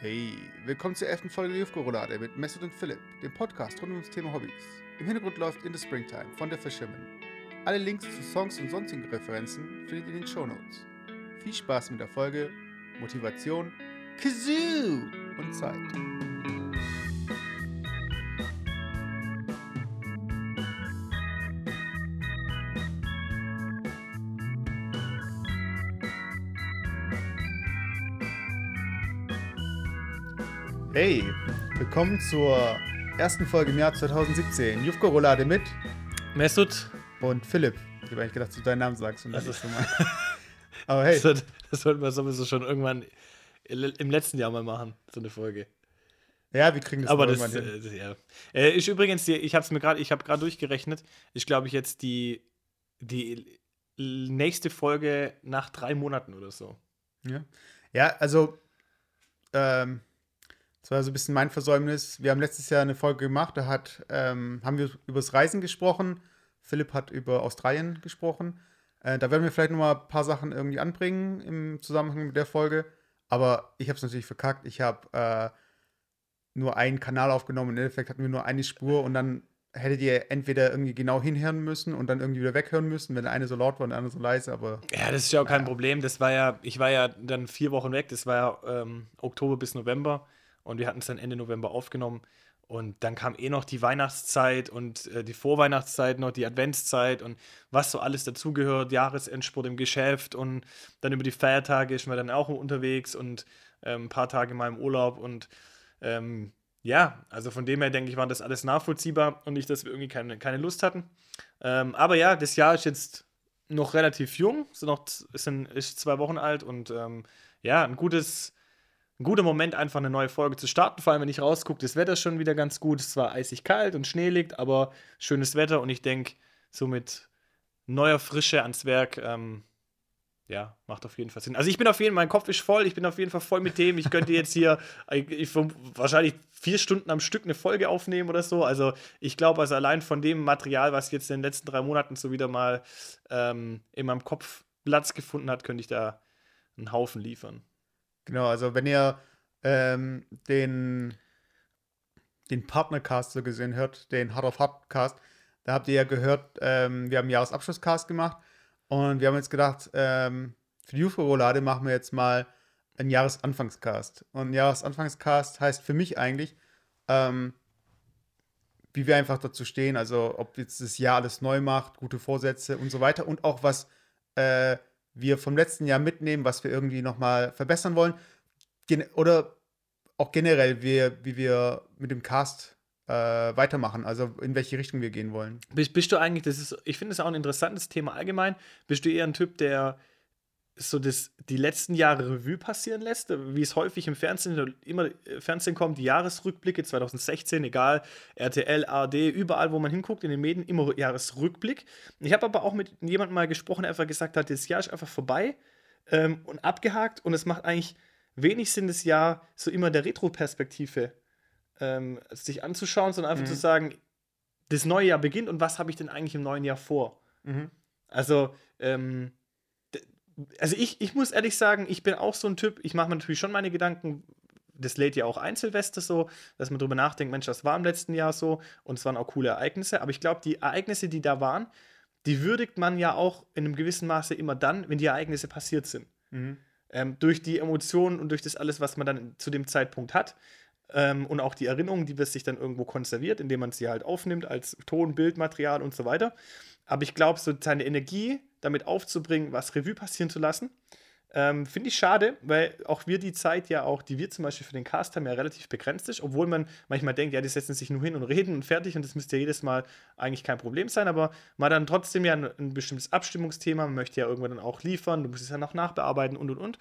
Hey, willkommen zur elften Folge der Jufko-Roulade mit Mesut und Philipp, dem Podcast rund um das Thema Hobbys. Im Hintergrund läuft In the Springtime von der Fisherman. Alle Links zu Songs und sonstigen Referenzen findet ihr in den Shownotes. Viel Spaß mit der Folge, Motivation, Kazoo und Zeit. Hey, willkommen zur ersten Folge im Jahr 2017. Jufko Roulade mit Mesut. und Philipp. Ich habe eigentlich gedacht, dass du deinen Namen sagst und Also- ich so mal. Aber hey, Das, sollte- das sollten wir sowieso schon irgendwann im letzten Jahr mal machen, so eine Folge. ja, wir kriegen das Aber mal das, irgendwann hin. äh, das ja. Äh, ist übrigens, die, ich habe es mir gerade, ich habe gerade durchgerechnet. Ich glaube, ich jetzt die, die nächste Folge nach drei Monaten oder so. Ja, ja also, ähm, das war so ein bisschen mein Versäumnis. Wir haben letztes Jahr eine Folge gemacht, da hat, ähm, haben wir über das Reisen gesprochen. Philipp hat über Australien gesprochen. Äh, da werden wir vielleicht noch mal ein paar Sachen irgendwie anbringen im Zusammenhang mit der Folge. Aber ich habe es natürlich verkackt. Ich habe äh, nur einen Kanal aufgenommen. Im Endeffekt hatten wir nur eine Spur und dann hättet ihr entweder irgendwie genau hinhören müssen und dann irgendwie wieder weghören müssen, wenn der eine so laut war und der andere so leise. Aber Ja, das ist ja auch kein Problem. Das war ja, ich war ja dann vier Wochen weg. Das war ja ähm, Oktober bis November und wir hatten es dann Ende November aufgenommen. Und dann kam eh noch die Weihnachtszeit und äh, die Vorweihnachtszeit noch, die Adventszeit und was so alles dazugehört, Jahresendspurt im Geschäft und dann über die Feiertage ist man dann auch unterwegs und ähm, ein paar Tage mal im Urlaub und ähm, ja, also von dem her denke ich, war das alles nachvollziehbar und nicht, dass wir irgendwie keine, keine Lust hatten. Ähm, aber ja, das Jahr ist jetzt noch relativ jung, sind noch, sind, ist zwei Wochen alt und ähm, ja, ein gutes, ein guter Moment, einfach eine neue Folge zu starten. Vor allem, wenn ich rausgucke, das Wetter ist schon wieder ganz gut. Es war eisig kalt und Schnee liegt, aber schönes Wetter und ich denke, so mit neuer Frische ans Werk, ähm, ja, macht auf jeden Fall Sinn. Also ich bin auf jeden Fall, mein Kopf ist voll, ich bin auf jeden Fall voll mit dem. Ich könnte jetzt hier ich, ich, wahrscheinlich vier Stunden am Stück eine Folge aufnehmen oder so. Also ich glaube, also allein von dem Material, was jetzt in den letzten drei Monaten so wieder mal ähm, in meinem Kopf Platz gefunden hat, könnte ich da einen Haufen liefern. Genau, also wenn ihr ähm, den, den Partnercast so gesehen hört, den Hard of Hardcast, da habt ihr ja gehört, ähm, wir haben einen Jahresabschlusscast gemacht und wir haben jetzt gedacht, ähm, für die UFO-Roulade machen wir jetzt mal einen Jahresanfangscast. Und ein Jahresanfangscast heißt für mich eigentlich, ähm, wie wir einfach dazu stehen, also ob jetzt das Jahr alles neu macht, gute Vorsätze und so weiter und auch was äh, wir vom letzten Jahr mitnehmen, was wir irgendwie nochmal verbessern wollen. Gen oder auch generell, wie, wie wir mit dem Cast äh, weitermachen, also in welche Richtung wir gehen wollen. Bist, bist du eigentlich, das ist, ich finde es auch ein interessantes Thema allgemein, bist du eher ein Typ, der so das, die letzten Jahre Revue passieren lässt, wie es häufig im Fernsehen immer äh, Fernsehen kommt, die Jahresrückblicke 2016, egal, RTL, ARD, überall, wo man hinguckt, in den Medien, immer Jahresrückblick. Ich habe aber auch mit jemandem mal gesprochen, der einfach gesagt hat, das Jahr ist einfach vorbei ähm, und abgehakt und es macht eigentlich wenig Sinn, das Jahr so immer der Retro-Perspektive ähm, sich anzuschauen, sondern einfach Mhm. zu sagen, das neue Jahr beginnt und was habe ich denn eigentlich im neuen Jahr vor? Also, ähm, also ich, ich muss ehrlich sagen, ich bin auch so ein Typ, ich mache mir natürlich schon meine Gedanken, das lädt ja auch ein Silvester so, dass man drüber nachdenkt, Mensch, das war im letzten Jahr so und es waren auch coole Ereignisse, aber ich glaube, die Ereignisse, die da waren, die würdigt man ja auch in einem gewissen Maße immer dann, wenn die Ereignisse passiert sind. Mhm. Ähm, durch die Emotionen und durch das alles, was man dann zu dem Zeitpunkt hat. Ähm, und auch die Erinnerungen, die wird sich dann irgendwo konserviert, indem man sie halt aufnimmt als Ton, Bildmaterial und so weiter. Aber ich glaube, so seine Energie damit aufzubringen, was Revue passieren zu lassen, ähm, finde ich schade, weil auch wir die Zeit ja auch, die wir zum Beispiel für den Cast haben, ja relativ begrenzt ist, obwohl man manchmal denkt, ja, die setzen sich nur hin und reden und fertig und das müsste ja jedes Mal eigentlich kein Problem sein, aber man dann trotzdem ja ein, ein bestimmtes Abstimmungsthema, man möchte ja irgendwann dann auch liefern, du musst es ja noch nachbearbeiten und und und.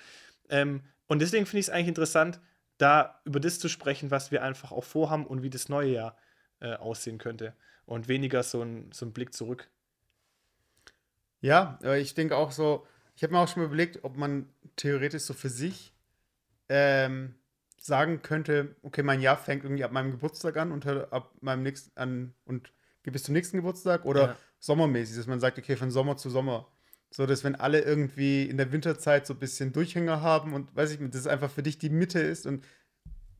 Ähm, und deswegen finde ich es eigentlich interessant, da über das zu sprechen, was wir einfach auch vorhaben und wie das neue Jahr äh, aussehen könnte. Und weniger so ein, so ein Blick zurück. Ja, ich denke auch so, ich habe mir auch schon mal überlegt, ob man theoretisch so für sich ähm, sagen könnte, okay, mein Jahr fängt irgendwie ab meinem Geburtstag an und hört ab meinem nächsten an und geht bis zum nächsten Geburtstag oder Ja. sommermäßig, dass man sagt, okay, von Sommer zu Sommer. So, dass wenn alle irgendwie in der Winterzeit so ein bisschen Durchhänger haben und weiß ich, dass es einfach für dich die Mitte ist und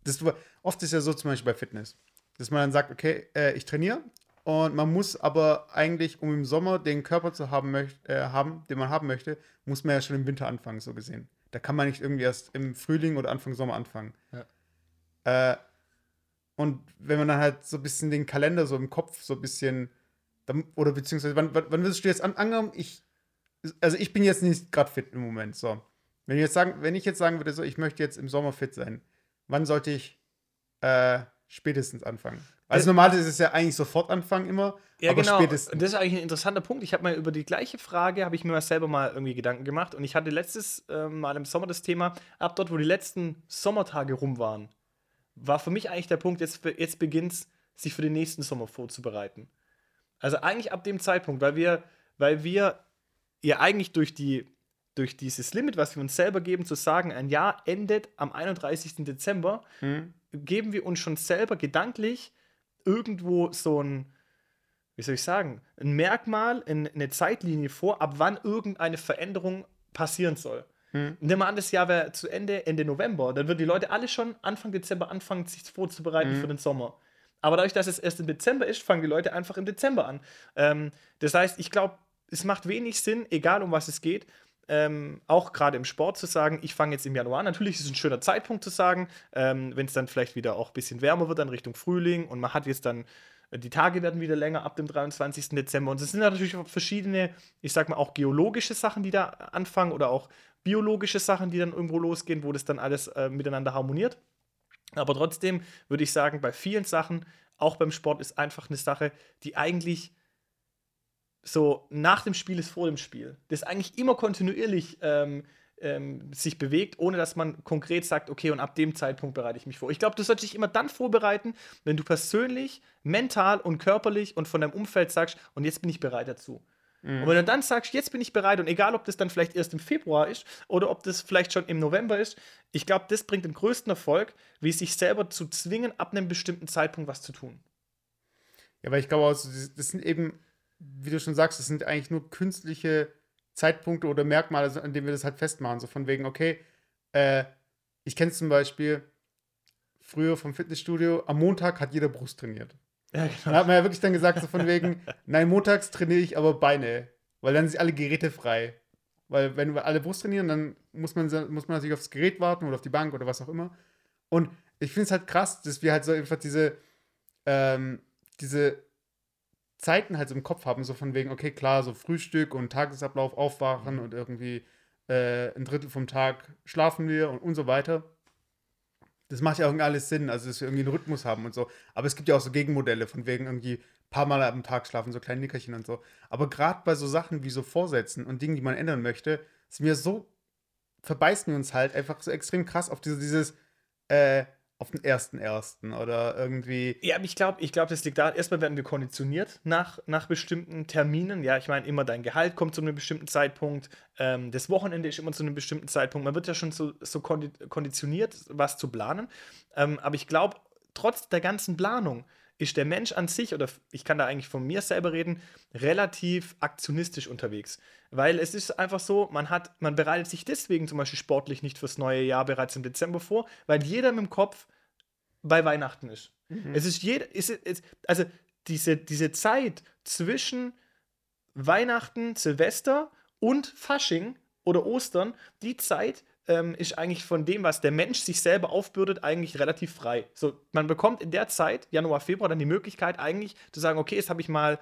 das, oft ist ja so zum Beispiel bei Fitness, dass man dann sagt, okay, äh, ich trainiere und man muss aber eigentlich, um im Sommer den Körper zu haben, äh, haben, den man haben möchte, muss man ja schon im Winter anfangen, so gesehen. Da kann man nicht irgendwie erst im Frühling oder Anfang Sommer anfangen. Ja. Äh, und wenn man dann halt so ein bisschen den Kalender so im Kopf so ein bisschen, oder beziehungsweise, wann, wann, wann würdest du jetzt an, angenommen, ich, also ich bin jetzt nicht gerade fit im Moment, so. Wenn ich jetzt sagen, wenn ich jetzt sagen würde, so, ich möchte jetzt im Sommer fit sein, wann sollte ich äh, spätestens anfangen? Also normalerweise ist es ja eigentlich sofort anfangen immer. Ja, aber genau. Spätestens. Das ist eigentlich ein interessanter Punkt. Ich habe mal über die gleiche Frage, habe ich mir mal selber mal irgendwie Gedanken gemacht. Und ich hatte letztes äh, Mal im Sommer das Thema, ab dort, wo die letzten Sommertage rum waren, war für mich eigentlich der Punkt, jetzt, jetzt beginnt es, sich für den nächsten Sommer vorzubereiten. Also eigentlich ab dem Zeitpunkt, weil wir, weil wir ja eigentlich durch die durch dieses Limit, was wir uns selber geben, zu sagen, ein Jahr endet am 31. Dezember, mhm. geben wir uns schon selber gedanklich irgendwo so ein, wie soll ich sagen, ein Merkmal, eine Zeitlinie vor, ab wann irgendeine Veränderung passieren soll. Hm. Nehmen wir an, das Jahr wäre zu Ende, Ende November. Dann würden die Leute alle schon Anfang Dezember anfangen, sich vorzubereiten hm. für den Sommer. Aber dadurch, dass es erst im Dezember ist, fangen die Leute einfach im Dezember an. Ähm, das heißt, ich glaube, es macht wenig Sinn, egal um was es geht, ähm, auch gerade im Sport zu sagen, ich fange jetzt im Januar. Natürlich ist es ein schöner Zeitpunkt zu sagen, ähm, wenn es dann vielleicht wieder auch ein bisschen wärmer wird, dann Richtung Frühling und man hat jetzt dann die Tage werden wieder länger ab dem 23. Dezember. Und es sind natürlich verschiedene, ich sag mal, auch geologische Sachen, die da anfangen oder auch biologische Sachen, die dann irgendwo losgehen, wo das dann alles äh, miteinander harmoniert. Aber trotzdem würde ich sagen, bei vielen Sachen, auch beim Sport, ist einfach eine Sache, die eigentlich so nach dem Spiel ist vor dem Spiel. Das eigentlich immer kontinuierlich ähm, ähm, sich bewegt, ohne dass man konkret sagt, okay, und ab dem Zeitpunkt bereite ich mich vor. Ich glaube, du solltest dich immer dann vorbereiten, wenn du persönlich, mental und körperlich und von deinem Umfeld sagst, und jetzt bin ich bereit dazu. Mhm. Und wenn du dann sagst, jetzt bin ich bereit, und egal, ob das dann vielleicht erst im Februar ist oder ob das vielleicht schon im November ist, ich glaube, das bringt den größten Erfolg, wie sich selber zu zwingen, ab einem bestimmten Zeitpunkt was zu tun. Ja, weil ich glaube, das sind eben, wie du schon sagst, das sind eigentlich nur künstliche Zeitpunkte oder Merkmale, an denen wir das halt festmachen. So von wegen, okay, äh, ich kenne zum Beispiel früher vom Fitnessstudio, am Montag hat jeder Brust trainiert. Ja, genau. Da hat man ja wirklich dann gesagt, so von wegen, nein, montags trainiere ich aber Beine, weil dann sind alle Geräte frei. Weil wenn wir alle Brust trainieren, dann muss man, muss man natürlich aufs Gerät warten oder auf die Bank oder was auch immer. Und ich finde es halt krass, dass wir halt so einfach diese, ähm, diese Zeiten halt so im Kopf haben, so von wegen, okay, klar, so Frühstück und Tagesablauf aufwachen mhm. und irgendwie äh, ein Drittel vom Tag schlafen wir und, und so weiter. Das macht ja irgendwie alles Sinn, also dass wir irgendwie einen Rhythmus haben und so. Aber es gibt ja auch so Gegenmodelle, von wegen irgendwie ein paar Mal am Tag schlafen, so kleine Nickerchen und so. Aber gerade bei so Sachen wie so Vorsätzen und Dingen, die man ändern möchte, sind wir so, verbeißen wir uns halt einfach so extrem krass auf diese, dieses, äh, auf den ersten ersten oder irgendwie. Ja, ich glaube, ich glaube, das liegt daran, erstmal werden wir konditioniert nach, nach bestimmten Terminen. Ja, ich meine, immer dein Gehalt kommt zu einem bestimmten Zeitpunkt, ähm, das Wochenende ist immer zu einem bestimmten Zeitpunkt. Man wird ja schon so, so konditioniert, was zu planen. Ähm, aber ich glaube, trotz der ganzen Planung ist der Mensch an sich, oder ich kann da eigentlich von mir selber reden, relativ aktionistisch unterwegs. Weil es ist einfach so, man hat, man bereitet sich deswegen zum Beispiel sportlich nicht fürs neue Jahr bereits im Dezember vor, weil jeder mit dem Kopf bei Weihnachten ist. Mhm. Es ist jeder, es ist, also diese, diese Zeit zwischen Weihnachten, Silvester und Fasching oder Ostern, die Zeit ähm, ist eigentlich von dem, was der Mensch sich selber aufbürdet, eigentlich relativ frei. So, man bekommt in der Zeit, Januar, Februar, dann die Möglichkeit eigentlich zu sagen, okay, jetzt habe ich mal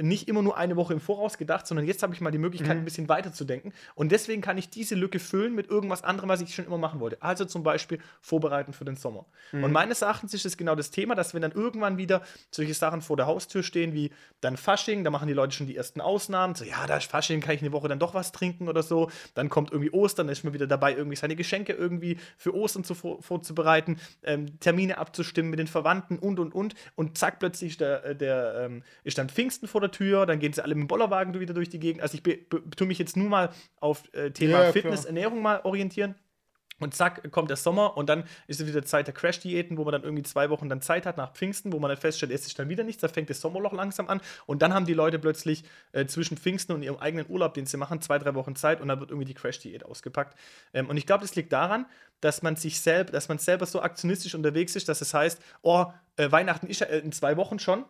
nicht immer nur eine Woche im Voraus gedacht, sondern jetzt habe ich mal die Möglichkeit, mhm. ein bisschen weiter zu denken. Und deswegen kann ich diese Lücke füllen mit irgendwas anderem, was ich schon immer machen wollte. Also zum Beispiel vorbereiten für den Sommer. Mhm. Und meines Erachtens ist es genau das Thema, dass wenn dann irgendwann wieder solche Sachen vor der Haustür stehen, wie dann Fasching, da machen die Leute schon die ersten Ausnahmen. So, ja, da ist Fasching, kann ich eine Woche dann doch was trinken oder so. Dann kommt irgendwie Ostern, dann ist man wieder dabei, irgendwie seine Geschenke irgendwie für Ostern zu, vorzubereiten, ähm, Termine abzustimmen mit den Verwandten und und und. Und zack, plötzlich ist, der, äh, der ähm, ist dann Pfingsten vor der der Tür, dann gehen sie alle mit dem Bollerwagen wieder durch die Gegend. Also ich tue mich jetzt nur mal auf äh, Thema ja, Fitness, klar. Ernährung mal orientieren. Und zack, kommt der Sommer und dann ist es wieder Zeit der Crash-Diäten, wo man dann irgendwie zwei Wochen dann Zeit hat nach Pfingsten, wo man dann feststellt, es ist dann wieder nichts, da fängt das Sommerloch langsam an und dann haben die Leute plötzlich äh, zwischen Pfingsten und ihrem eigenen Urlaub, den sie machen, zwei, drei Wochen Zeit und dann wird irgendwie die Crash-Diät ausgepackt. Ähm, und ich glaube, das liegt daran, dass man sich selbst, dass man selber so aktionistisch unterwegs ist, dass es heißt, oh, äh, Weihnachten ist ja in zwei Wochen schon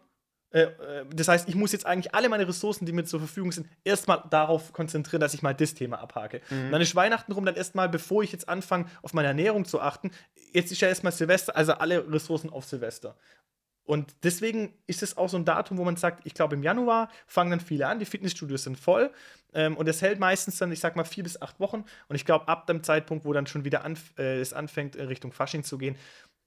das heißt, ich muss jetzt eigentlich alle meine Ressourcen, die mir zur Verfügung sind, erstmal darauf konzentrieren, dass ich mal das Thema abhake. Mhm. dann ist Weihnachten rum, dann erstmal, bevor ich jetzt anfange, auf meine Ernährung zu achten, jetzt ist ja erstmal Silvester, also alle Ressourcen auf Silvester. Und deswegen ist es auch so ein Datum, wo man sagt, ich glaube, im Januar fangen dann viele an, die Fitnessstudios sind voll. Ähm, und es hält meistens dann, ich sag mal, vier bis acht Wochen. Und ich glaube, ab dem Zeitpunkt, wo dann schon wieder anf äh, es anfängt, Richtung Fasching zu gehen,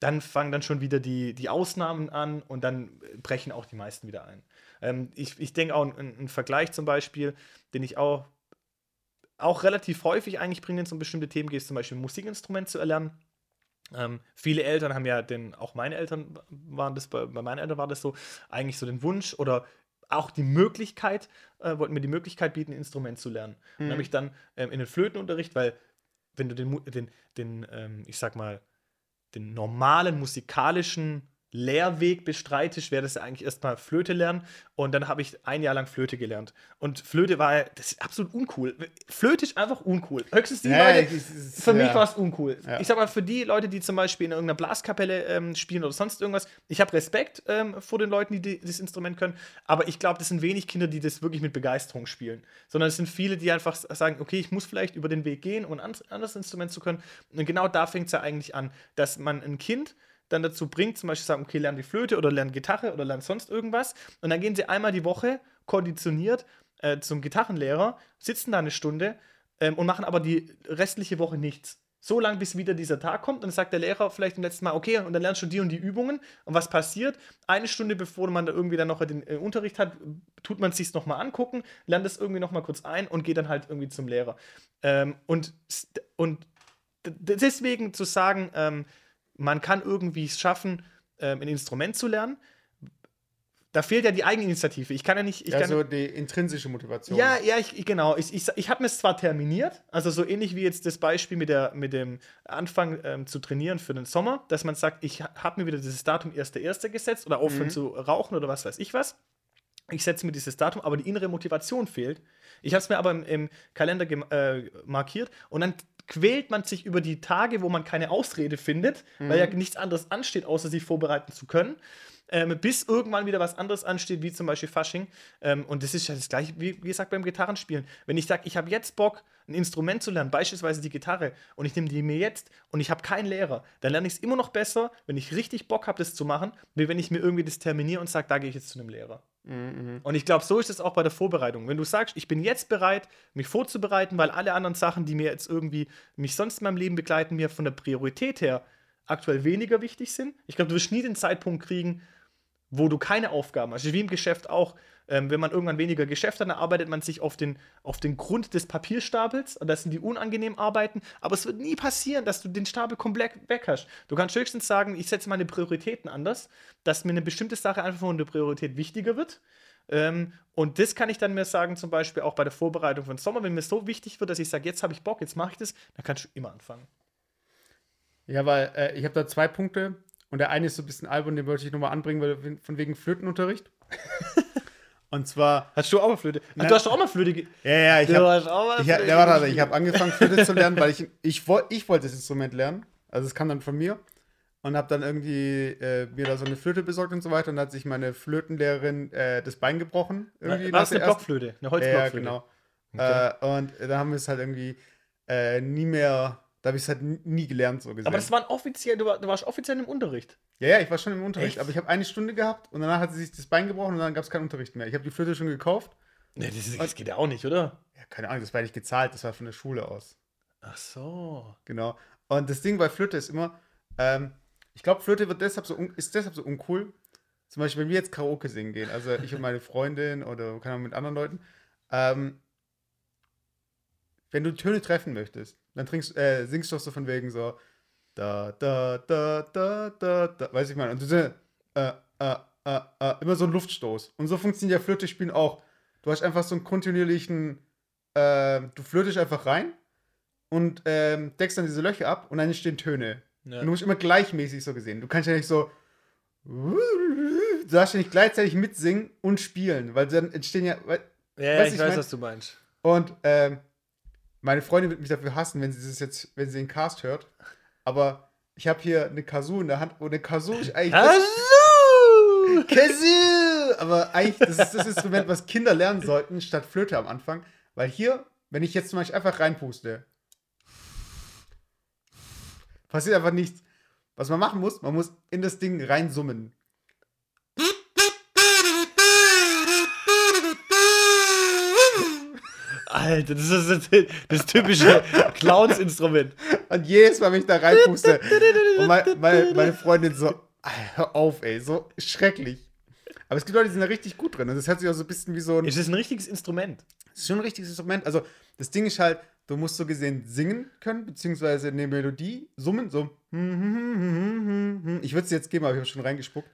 dann fangen dann schon wieder die, die Ausnahmen an und dann brechen auch die meisten wieder ein. Ähm, ich ich denke auch, ein, ein, Vergleich zum Beispiel, den ich auch, auch relativ häufig eigentlich bringe, wenn es um bestimmte Themen geht, ist zum Beispiel ein Musikinstrument zu erlernen. Ähm, viele Eltern haben ja den, auch meine Eltern waren das, bei, bei meinen Eltern war das so, eigentlich so den Wunsch oder auch die Möglichkeit, äh, wollten mir die Möglichkeit bieten, ein Instrument zu lernen. Mhm. Nämlich dann ähm, in den Flötenunterricht, weil wenn du den, den, den ähm, ich sag mal, den normalen musikalischen Lehrweg bestreitest, wäre das ja eigentlich erstmal Flöte lernen. Und dann habe ich ein Jahr lang Flöte gelernt. Und Flöte war, das ist absolut uncool. Flöte ist einfach uncool. Höchstens die ja, Leute, ist, für ja. mich war es uncool. Ja. Ich sag mal, für die Leute, die zum Beispiel in irgendeiner Blaskapelle ähm, spielen oder sonst irgendwas, ich habe Respekt ähm, vor den Leuten, die, die das Instrument können. Aber ich glaube, das sind wenig Kinder, die das wirklich mit Begeisterung spielen. Sondern es sind viele, die einfach sagen, okay, ich muss vielleicht über den Weg gehen, um ein anderes Instrument zu können. Und genau da fängt es ja eigentlich an, dass man ein Kind dann dazu bringt, zum Beispiel sagen, okay, lern die Flöte oder lern Gitarre oder lern sonst irgendwas. Und dann gehen sie einmal die Woche konditioniert äh, zum Gitarrenlehrer, sitzen da eine Stunde ähm, und machen aber die restliche Woche nichts. So lange, bis wieder dieser Tag kommt. Und dann sagt der Lehrer vielleicht im letzten Mal, okay, und dann lernst du die und die Übungen. Und was passiert? Eine Stunde bevor man da irgendwie dann noch den äh, Unterricht hat, tut man es sich nochmal angucken, lernt es irgendwie nochmal kurz ein und geht dann halt irgendwie zum Lehrer. Ähm, und, und deswegen zu sagen, ähm, man kann irgendwie es schaffen, ähm, ein Instrument zu lernen. Da fehlt ja die Eigeninitiative. Ich kann ja nicht. Ich ja, kann, so die intrinsische Motivation. Ja, ja, ich, genau. Ich, ich, ich habe mir es zwar terminiert, also so ähnlich wie jetzt das Beispiel mit, der, mit dem Anfang ähm, zu trainieren für den Sommer, dass man sagt, ich habe mir wieder dieses Datum 1.1. gesetzt oder aufhören mhm. zu rauchen oder was weiß ich was. Ich setze mir dieses Datum, aber die innere Motivation fehlt. Ich habe es mir aber im, im Kalender äh, markiert und dann quält man sich über die Tage, wo man keine Ausrede findet, mhm. weil ja mhm. nichts anderes ansteht, außer sich vorbereiten zu können. Ähm, bis irgendwann wieder was anderes ansteht, wie zum Beispiel Fasching. Ähm, und das ist ja das gleiche, wie, wie gesagt, beim Gitarrenspielen. Wenn ich sage, ich habe jetzt Bock, ein Instrument zu lernen, beispielsweise die Gitarre, und ich nehme die mir jetzt und ich habe keinen Lehrer, dann lerne ich es immer noch besser, wenn ich richtig Bock habe, das zu machen, wie wenn ich mir irgendwie das terminiere und sage, da gehe ich jetzt zu einem Lehrer. Mhm. Und ich glaube, so ist es auch bei der Vorbereitung. Wenn du sagst, ich bin jetzt bereit, mich vorzubereiten, weil alle anderen Sachen, die mir jetzt irgendwie mich sonst in meinem Leben begleiten, mir von der Priorität her aktuell weniger wichtig sind. Ich glaube, du wirst nie den Zeitpunkt kriegen, wo du keine Aufgaben hast. Wie im Geschäft auch. Ähm, wenn man irgendwann weniger Geschäft hat, dann arbeitet man sich auf den, auf den Grund des Papierstapels. Und das sind die unangenehmen Arbeiten. Aber es wird nie passieren, dass du den Stapel komplett weg hast. Du kannst höchstens sagen, ich setze meine Prioritäten anders, dass mir eine bestimmte Sache einfach von der Priorität wichtiger wird. Ähm, und das kann ich dann mir sagen, zum Beispiel auch bei der Vorbereitung von Sommer, wenn mir so wichtig wird, dass ich sage, jetzt habe ich Bock, jetzt mache ich das, dann kannst du immer anfangen. Ja, weil äh, ich habe da zwei Punkte. Und der eine ist so ein bisschen albern, den wollte ich nochmal anbringen, weil von wegen Flötenunterricht. Und zwar. Hast du auch mal Flöte? Ach, du hast doch auch mal Flöte. Ja, ja, ich habe. Ich, ja, ich habe angefangen, Flöte zu lernen, weil ich, ich, ich wollte das Instrument lernen. Also, es kam dann von mir. Und habe dann irgendwie äh, mir da so eine Flöte besorgt und so weiter. Und dann hat sich meine Flötenlehrerin äh, das Bein gebrochen. Irgendwie War das eine Blockflöte? Eine Holzblockflöte? Ja, genau. Okay. Äh, und dann haben wir es halt irgendwie äh, nie mehr da habe ich es halt nie gelernt, so gesehen. Aber das war offiziell, du, war, du, warst offiziell im Unterricht. Ja, ja, ich war schon im Unterricht. Echt? Aber ich habe eine Stunde gehabt und danach hat sie sich das Bein gebrochen und dann gab es keinen Unterricht mehr. Ich habe die Flöte schon gekauft. Nee, das, ist, das geht ja auch nicht, oder? Ja, keine Ahnung, das war nicht gezahlt, das war von der Schule aus. Ach so. Genau. Und das Ding bei Flöte ist immer, ähm, ich glaube, Flöte wird deshalb so ist deshalb so uncool. Zum Beispiel, wenn wir jetzt Karaoke singen gehen, also ich und meine Freundin oder keine Ahnung, mit anderen Leuten, ähm, wenn du Töne treffen möchtest, dann trinkst, äh, singst du doch so von wegen so da, da, da, da, da, da, weiß ich mal. Und du äh, äh, äh, äh, immer so ein Luftstoß. Und so funktioniert ja Flöte spielen auch. Du hast einfach so einen kontinuierlichen, äh, du flötest einfach rein und ähm, deckst dann diese Löcher ab und dann entstehen Töne. Ja. Und du musst immer gleichmäßig so gesehen. Du kannst ja nicht so. Du darfst ja nicht gleichzeitig mitsingen und spielen, weil dann entstehen ja. weil- Ja, Weißt ich ich weiß, mein- was du meinst. Und ähm, meine Freundin wird mich dafür hassen, wenn sie das jetzt, wenn sie den Cast hört. Aber ich habe hier eine Kazoo in der Hand und eine Kazoo ist eigentlich. Hallo! Kazoo! Aber eigentlich, das ist das Instrument, was Kinder lernen sollten, statt Flöte am Anfang. Weil hier, wenn ich jetzt zum Beispiel einfach reinpuste, passiert einfach nichts. Was man machen muss, man muss in das Ding reinsummen. Alter, das ist das, das typische Clowns-Instrument. Und jedes Mal, wenn ich da reinpuste, und mein, meine, meine Freundin so, "Ah, hör auf, ey, so schrecklich. Aber es gibt Leute, die sind da richtig gut drin. Und das hört sich auch so ein bisschen wie so ein. Es ist ein richtiges Instrument. Das ist schon ein richtiges Instrument. Also, das Ding ist halt, du musst so gesehen singen können, beziehungsweise eine Melodie summen, so. Ich würde es jetzt geben, aber ich habe schon reingespuckt.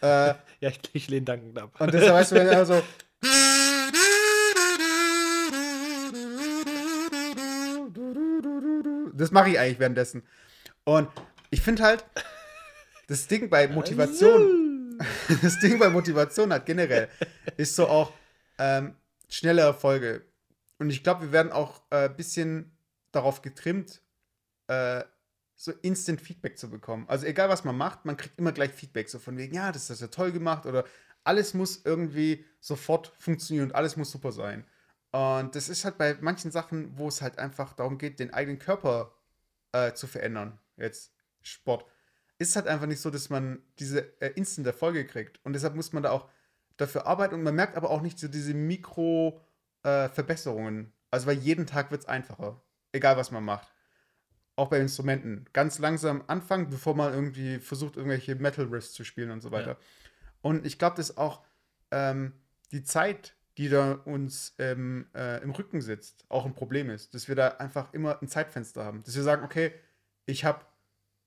Äh, Ja, ich, ich lehne dankend ab. und deshalb weißt du, wenn er so. Das mache ich eigentlich währenddessen. Und ich finde halt, das Ding bei Motivation, das Ding bei Motivation hat generell, ist so auch ähm, schnelle Erfolge. Und ich glaube, wir werden auch ein äh, bisschen darauf getrimmt, äh, so Instant Feedback zu bekommen. Also egal, was man macht, man kriegt immer gleich Feedback. So von wegen, ja, das ist ja toll gemacht oder alles muss irgendwie sofort funktionieren und alles muss super sein. Und das ist halt bei manchen Sachen, wo es halt einfach darum geht, den eigenen Körper äh, zu verändern. Jetzt Sport. Ist halt einfach nicht so, dass man diese äh, Instant-Erfolge kriegt. Und deshalb muss man da auch dafür arbeiten. Und man merkt aber auch nicht so diese Mikro-Verbesserungen. also bei jedem Tag wird es einfacher. Egal, was man macht. Auch bei Instrumenten. Ganz langsam anfangen, bevor man irgendwie versucht, irgendwelche Metal-Riffs zu spielen und so weiter. Ja. Und ich glaube, dass auch ähm, die Zeit, die da uns ähm, äh, im Rücken sitzt, auch ein Problem ist. Dass wir da einfach immer ein Zeitfenster haben. Dass wir sagen, okay, ich habe,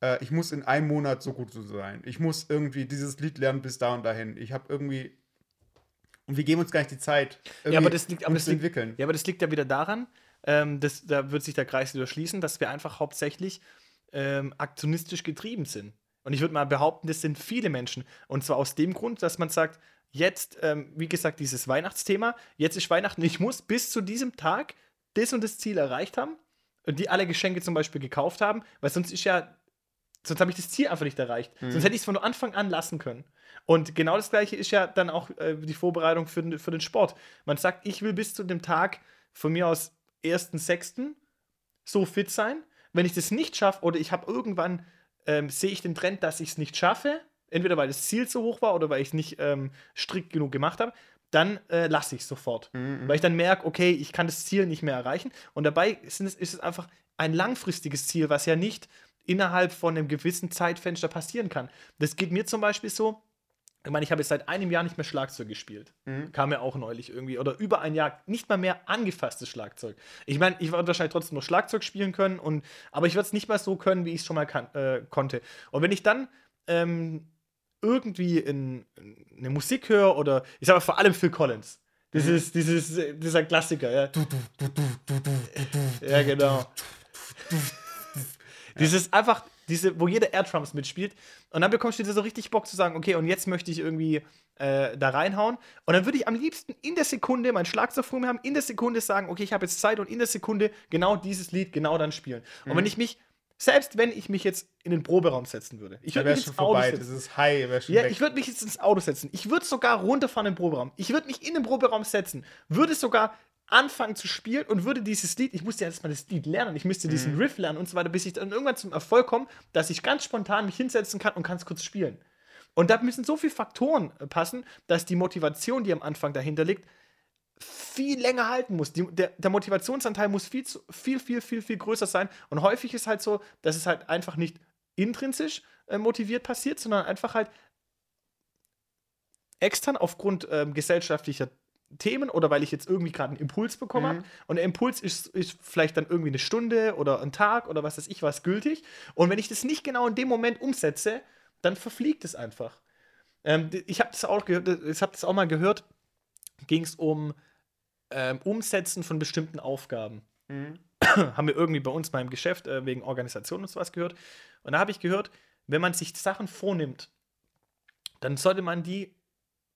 äh, ich muss in einem Monat so gut so sein. Ich muss irgendwie dieses Lied lernen bis da und dahin. Ich habe irgendwie. Und wir geben uns gar nicht die Zeit, Ja, aber das liegt, aber das zu liegt, entwickeln. ja, aber das liegt ja wieder daran, ähm, das, da wird sich der Kreis wieder schließen, dass wir einfach hauptsächlich ähm, aktionistisch getrieben sind. Und ich würde mal behaupten, das sind viele Menschen. Und zwar aus dem Grund, dass man sagt, jetzt, ähm, wie gesagt, dieses Weihnachtsthema, jetzt ist Weihnachten, ich muss bis zu diesem Tag das und das Ziel erreicht haben und die alle Geschenke zum Beispiel gekauft haben, weil sonst ist ja, sonst habe ich das Ziel einfach nicht erreicht. Mhm. Sonst hätte ich es von Anfang an lassen können. Und genau das gleiche ist ja dann auch äh, die Vorbereitung für, den- für den Sport. Man sagt, ich will bis zu dem Tag von mir aus 1.6. so fit sein. Wenn ich das nicht schaffe oder ich habe irgendwann, ähm, sehe ich den Trend, dass ich es nicht schaffe, entweder weil das Ziel zu hoch war oder weil ich es nicht ähm, strikt genug gemacht habe, dann äh, lasse ich es sofort. Mhm. Weil ich dann merke, okay, ich kann das Ziel nicht mehr erreichen. Und dabei sind es, ist es einfach ein langfristiges Ziel, was ja nicht innerhalb von einem gewissen Zeitfenster passieren kann. Das geht mir zum Beispiel so, ich meine, ich habe jetzt seit einem Jahr nicht mehr Schlagzeug gespielt. Mhm. Kam mir auch neulich irgendwie. Oder über ein Jahr nicht mal mehr angefasstes Schlagzeug. Ich meine, ich würde wahrscheinlich trotzdem noch Schlagzeug spielen können, und, aber ich würde es nicht mal so können, wie ich es schon mal kann, äh, konnte. Und wenn ich dann ähm, irgendwie in, in eine Musik höre oder ich sage vor allem Phil Collins. Dieses, dieses, äh, dieser Klassiker, ja. Du, du, du, du, du, du, du, du. Ja, genau. Dieses einfach, diese, wo jeder Air Drums mitspielt. Und dann bekommst du dir so richtig Bock zu sagen, okay, und jetzt möchte ich irgendwie äh, da reinhauen. Und dann würde ich am liebsten in der Sekunde mein Schlagzeug vor mir haben, in der Sekunde sagen, okay, ich habe jetzt Zeit und in der Sekunde genau dieses Lied genau dann spielen. Und wenn ich mich, selbst wenn ich mich jetzt in den Proberaum setzen würde, ich würde mich ins Auto vorbei. setzen. Das ist high, Ja, weg. ich würde mich jetzt ins Auto setzen. Ich würde sogar runterfahren im Proberaum. Ich würde mich in den Proberaum setzen, würde sogar anfangen zu spielen und würde dieses Lied, ich musste ja erstmal das Lied lernen, ich müsste Mhm. diesen Riff lernen und so weiter, bis ich dann irgendwann zum Erfolg komme, dass ich ganz spontan mich hinsetzen kann und kann es kurz spielen. Und da müssen so viele Faktoren äh, passen, dass die Motivation, die am Anfang dahinter liegt, viel länger halten muss. Die, der, der Motivationsanteil muss viel, zu, viel, viel, viel, viel größer sein. Und häufig ist halt so, dass es halt einfach nicht intrinsisch äh, motiviert passiert, sondern einfach halt extern aufgrund ähm, gesellschaftlicher Themen oder weil ich jetzt irgendwie gerade einen Impuls bekommen Mhm. habe. Und der Impuls ist, ist vielleicht dann irgendwie eine Stunde oder ein Tag oder was weiß ich was gültig. Und wenn ich das nicht genau in dem Moment umsetze, dann verfliegt es einfach. Ähm, ich habe das, auch gehört- ich hab das auch mal gehört, ging es um ähm, Umsetzen von bestimmten Aufgaben. Mhm. haben wir irgendwie bei uns mal im Geschäft äh, wegen Organisation und sowas gehört. Und da habe ich gehört, wenn man sich Sachen vornimmt, dann sollte man die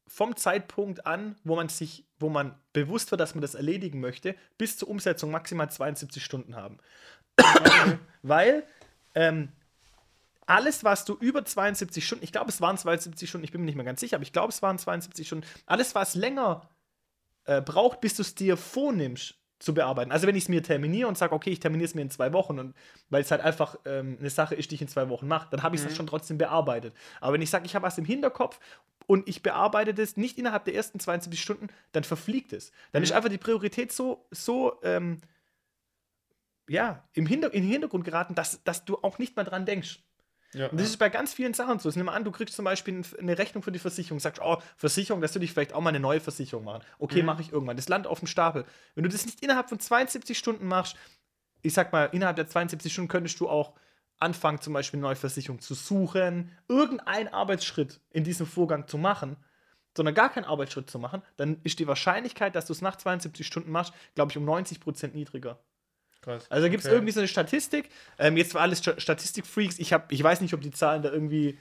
vom Zeitpunkt an, wo man sich, wo man bewusst wird, dass man das erledigen möchte, bis zur Umsetzung maximal 72 Stunden haben. Weil ähm, alles, was du über 72 Stunden, ich glaube, es waren 72 Stunden, ich bin mir nicht mehr ganz sicher, aber ich glaube, es waren 72 Stunden, alles, was länger äh, braucht, bis du es dir vornimmst, zu bearbeiten. Also wenn ich es mir terminiere und sage, okay, ich terminiere es mir in zwei Wochen und weil es halt einfach ähm, eine Sache ist, die ich in zwei Wochen mache, dann habe ich es mhm. schon trotzdem bearbeitet. Aber wenn ich sage, ich habe was im Hinterkopf und ich bearbeite das nicht innerhalb der ersten 72 Stunden, dann verfliegt es. Dann mhm. ist einfach die Priorität so, so ähm, ja, im Hinter in den Hintergrund geraten, dass, dass du auch nicht mal dran denkst. Ja, und das ist bei ganz vielen Sachen so. Nimm mal an, du kriegst zum Beispiel eine Rechnung für die Versicherung, sagst, oh, Versicherung, das würde ich vielleicht auch mal eine neue Versicherung machen. Okay, mhm. mache ich irgendwann. Das Land auf dem Stapel. Wenn du das nicht innerhalb von 72 Stunden machst, ich sag mal, innerhalb der 72 Stunden könntest du auch anfangen, zum Beispiel eine neue Versicherung zu suchen, irgendeinen Arbeitsschritt in diesem Vorgang zu machen, sondern gar keinen Arbeitsschritt zu machen, dann ist die Wahrscheinlichkeit, dass du es nach 72 Stunden machst, glaube ich, um 90 Prozent niedriger. Krass. Also gibt es okay. irgendwie so eine Statistik. Ähm, jetzt war alles Statistikfreaks. Ich, ich weiß nicht, ob die Zahlen da irgendwie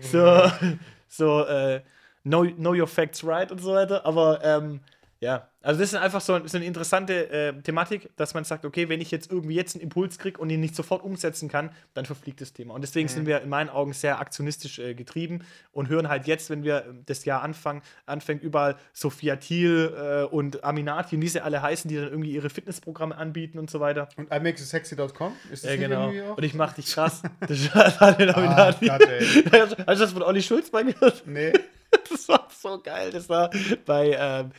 so, so äh, know, know your facts right und so weiter. Aber ähm, ja, also das ist einfach so, so eine interessante äh, Thematik, dass man sagt, okay, wenn ich jetzt irgendwie jetzt einen Impuls kriege und ihn nicht sofort umsetzen kann, dann verfliegt das Thema. Und deswegen mhm. sind wir in meinen Augen sehr aktionistisch äh, getrieben und hören halt jetzt, wenn wir das Jahr anfangen, anfängt überall Sophia Thiel äh, und Aminati und wie sie alle heißen, die dann irgendwie ihre Fitnessprogramme anbieten und so weiter. Und imakeyousexy.com? Ist das ja, genau. Und ich mach dich krass. das ist alle Aminati. Ah, Gott, Hast du das von Olli Schulz bei gehört? Nee. das war so geil. Das war bei ähm,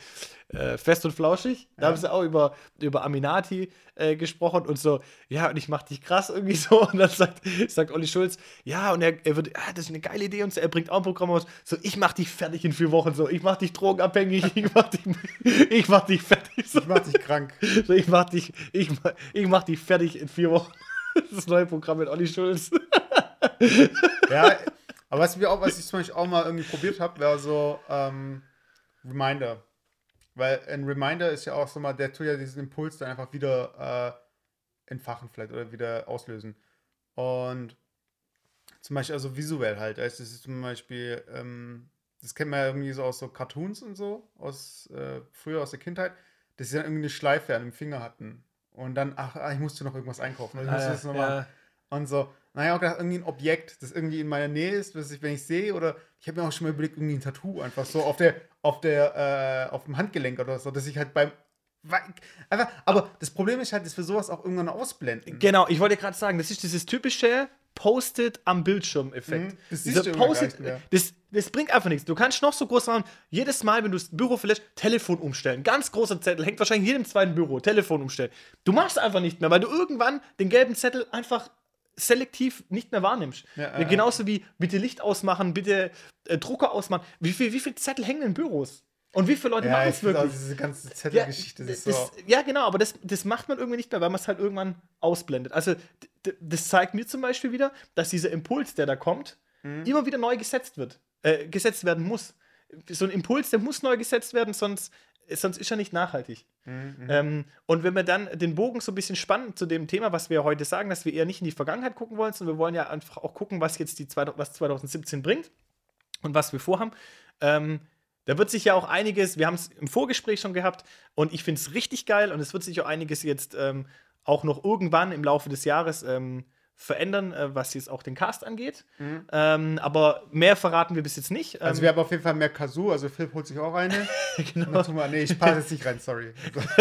äh, Fest und Flauschig. Da ja. haben sie auch über, über Aminati äh, gesprochen und so, ja, und ich mach dich krass irgendwie so. Und dann sagt, sagt Olli Schulz, ja, und er, er wird, ah, das ist eine geile Idee und so, er bringt auch ein Programm aus. So, ich mach dich fertig in vier Wochen. So, ich mach dich drogenabhängig, ich mach dich, ich mach dich fertig. So. Ich mach dich krank. So, ich mach dich, ich, ich mach dich fertig in vier Wochen. Das neue Programm mit Olli Schulz. ja, aber was, wir auch, was ich zum Beispiel auch mal irgendwie probiert habe, wäre so ähm, Reminder. Weil ein Reminder ist ja auch so mal, der tut ja diesen Impuls dann einfach wieder äh, entfachen vielleicht oder wieder auslösen. Und zum Beispiel also visuell halt. Also das ist zum Beispiel, ähm, das kennt man ja irgendwie so aus so Cartoons und so, aus äh, früher aus der Kindheit, dass sie dann irgendwie eine Schleife an dem Finger hatten. Und dann, ach, ach ich musste noch irgendwas einkaufen. Also ich musste ah, das nochmal. Ja. Und so, naja, auch gedacht, irgendwie ein Objekt, das irgendwie in meiner Nähe ist, was ich, wenn ich sehe, oder ich habe mir auch schon mal überlegt, irgendwie ein Tattoo einfach so auf der, auf der, äh, auf dem Handgelenk oder so, dass ich halt beim Einfach, aber das Problem ist halt, dass wir sowas auch irgendwann ausblenden. Genau, ich wollte gerade sagen, das ist dieses typische Posted am Bildschirm-Effekt. Mhm, das, siehst du Posted, das, das bringt einfach nichts. Du kannst noch so groß machen, jedes Mal, wenn du das Büro verlässt, Telefon umstellen. Ganz großer Zettel, hängt wahrscheinlich in jedem zweiten Büro, Telefon umstellen. Du machst einfach nicht mehr, weil du irgendwann den gelben Zettel einfach selektiv nicht mehr wahrnimmst. Ja, äh, Genauso wie bitte Licht ausmachen, bitte äh, Drucker ausmachen. Wie, viel, wie viele Zettel hängen in Büros? Und wie viele Leute ja, machen es wirklich? Auch diese ganze Zettelgeschichte. Ja, so. ja, genau, aber das, das macht man irgendwie nicht mehr, weil man es halt irgendwann ausblendet. Also, das zeigt mir zum Beispiel wieder, dass dieser Impuls, der da kommt, mhm. immer wieder neu gesetzt wird, äh, gesetzt werden muss. So ein Impuls, der muss neu gesetzt werden, sonst sonst ist er nicht nachhaltig. Mhm. Ähm, und wenn wir dann den Bogen so ein bisschen spannen zu dem Thema, was wir heute sagen, dass wir eher nicht in die Vergangenheit gucken wollen, sondern wir wollen ja einfach auch gucken, was jetzt die was 2017 bringt und was wir vorhaben. Ähm, da wird sich ja auch einiges, wir haben es im Vorgespräch schon gehabt und ich finde es richtig geil und es wird sich auch einiges jetzt ähm, auch noch irgendwann im Laufe des Jahres ähm, verändern, äh, was jetzt auch den Cast angeht. Mhm. Ähm, aber mehr verraten wir bis jetzt nicht. also wir haben auf jeden Fall mehr Kazoo, also Philipp holt sich auch eine. genau. Mal, nee, ich passe jetzt nicht rein, sorry.